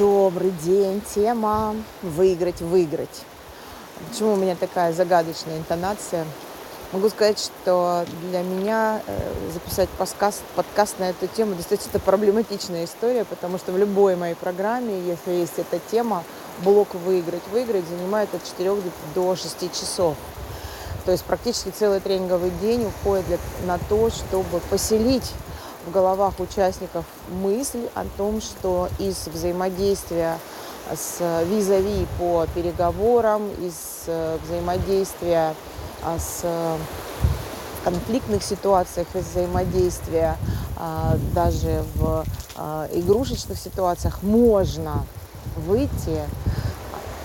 Добрый день. Тема «Выиграть, выиграть». Почему у меня такая загадочная интонация? Могу сказать, что для меня э, записать подкаст, подкаст на эту тему достаточно проблематичная история, потому что в любой моей программе, если есть эта тема, блок «Выиграть, выиграть» занимает от 4 до 6 часов. То есть практически целый тренинговый день уходит для, на то, чтобы поселить в головах участников мысль о том, что из взаимодействия с визави по переговорам, из э, взаимодействия а, с конфликтных ситуациях, из взаимодействия а, даже в а, игрушечных ситуациях можно выйти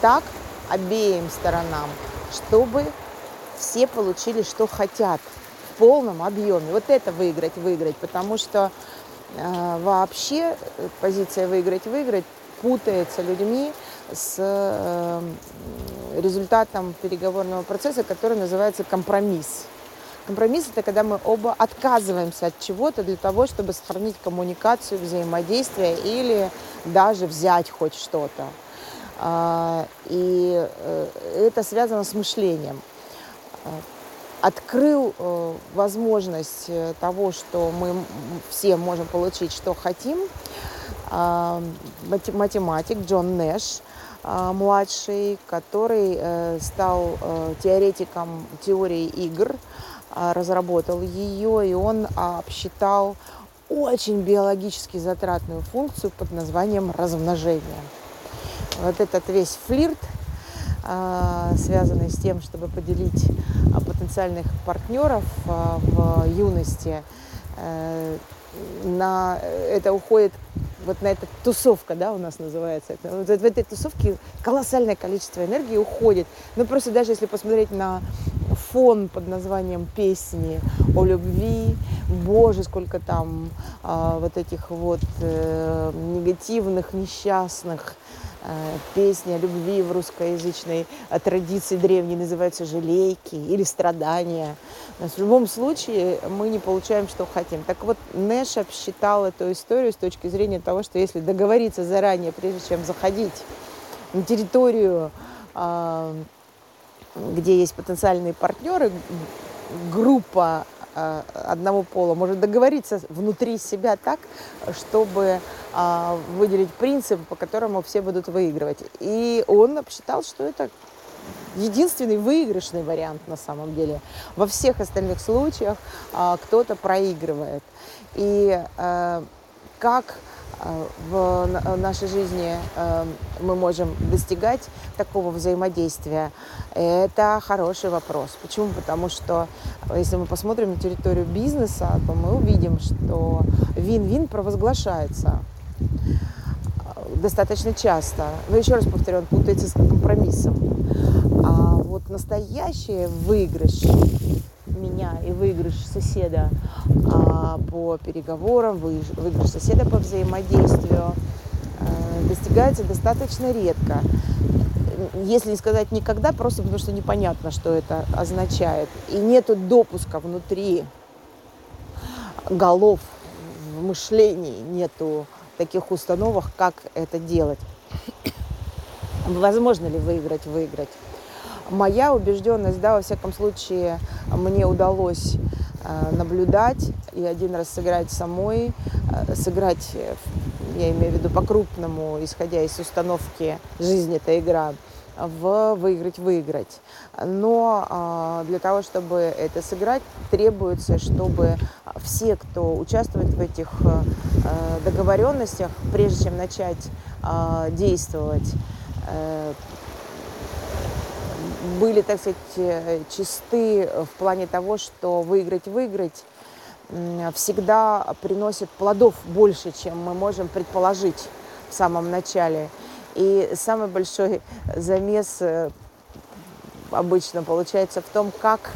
так обеим сторонам, чтобы все получили, что хотят – полном объеме. Вот это выиграть, выиграть, потому что э, вообще позиция выиграть, выиграть путается людьми с э, результатом переговорного процесса, который называется компромисс. Компромисс – это когда мы оба отказываемся от чего-то для того, чтобы сохранить коммуникацию, взаимодействие или даже взять хоть что-то. А, и э, это связано с мышлением открыл э, возможность э, того, что мы все можем получить, что хотим. Э, математик Джон Нэш, э, младший, который э, стал теоретиком теории игр, э, разработал ее, и он обсчитал очень биологически затратную функцию под названием размножение. Вот этот весь флирт – а, связанный с тем, чтобы поделить а, потенциальных партнеров а, в юности. Э, на это уходит вот на эта тусовка, да, у нас называется. Вот в этой тусовке колоссальное количество энергии уходит. Ну, просто даже если посмотреть на фон под названием песни о любви, боже, сколько там а, вот этих вот э, негативных, несчастных Э, песня любви в русскоязычной э, традиции древней называется «Жалейки» или «Страдания». В любом случае мы не получаем, что хотим. Так вот, Нэш обсчитал эту историю с точки зрения того, что если договориться заранее, прежде чем заходить на территорию, а, где есть потенциальные партнеры, группа одного пола может договориться внутри себя так, чтобы выделить принцип, по которому все будут выигрывать. И он посчитал, что это единственный выигрышный вариант на самом деле. Во всех остальных случаях а, кто-то проигрывает. И как Э, в нашей жизни мы можем достигать такого взаимодействия? Это хороший вопрос. Почему? Потому что если мы посмотрим на территорию бизнеса, то мы увидим, что вин-вин провозглашается достаточно часто. Но еще раз повторю, он путается с компромиссом. А вот настоящий выигрыш меня и выигрыш соседа а, по переговорам, выигрыш соседа по взаимодействию а, достигается достаточно редко. Если не сказать никогда, просто потому что непонятно, что это означает. И нет допуска внутри голов в мышлении, нету таких установок, как это делать. Возможно ли выиграть, выиграть? моя убежденность, да, во всяком случае, мне удалось э, наблюдать и один раз сыграть самой, э, сыграть, я имею в виду по-крупному, исходя из установки «жизнь – это игра», в выиграть-выиграть. Но для того, чтобы это сыграть, требуется, чтобы все, кто участвует в этих договоренностях, прежде чем начать действовать, были, так сказать, э, чисты в плане того, что выиграть-выиграть всегда приносит плодов больше, чем мы можем предположить в самом начале. И самый большой замес э, обычно получается в том, как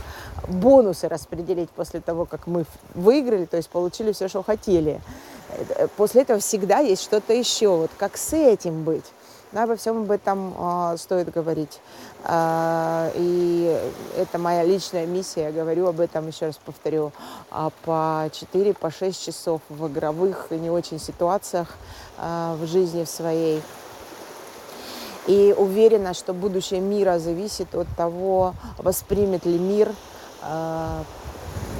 бонусы распределить после того, как мы выиграли, то есть получили все, что хотели. Э, после этого всегда есть что-то еще. Вот как с этим быть? Но обо всем об этом а, стоит говорить. А, и это моя личная миссия, я говорю об этом, еще раз повторю, а, по 4, по 6 часов в игровых и не очень ситуациях а, в жизни в своей. И уверена, что будущее мира зависит от того, воспримет ли мир а,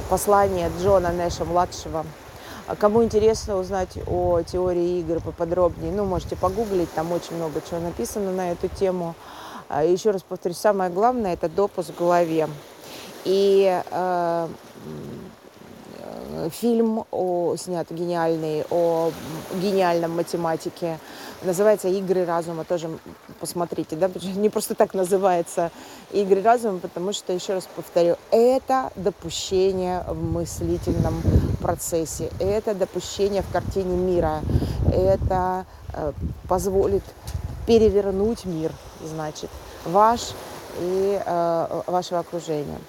послание Джона Нэша-младшего. А кому интересно узнать о теории игр поподробнее, ну, можете погуглить, там очень много чего написано на эту тему. А, еще раз повторюсь, самое главное – это допуск в голове. И э, фильм о, снят гениальный о гениальном математике. Называется «Игры разума». Тоже посмотрите, да? Не просто так называется «Игры разума», потому что, еще раз повторю, это допущение в мыслительном процессе, это допущение в картине мира, это э, позволит перевернуть мир, значит, ваш и э, вашего окружения.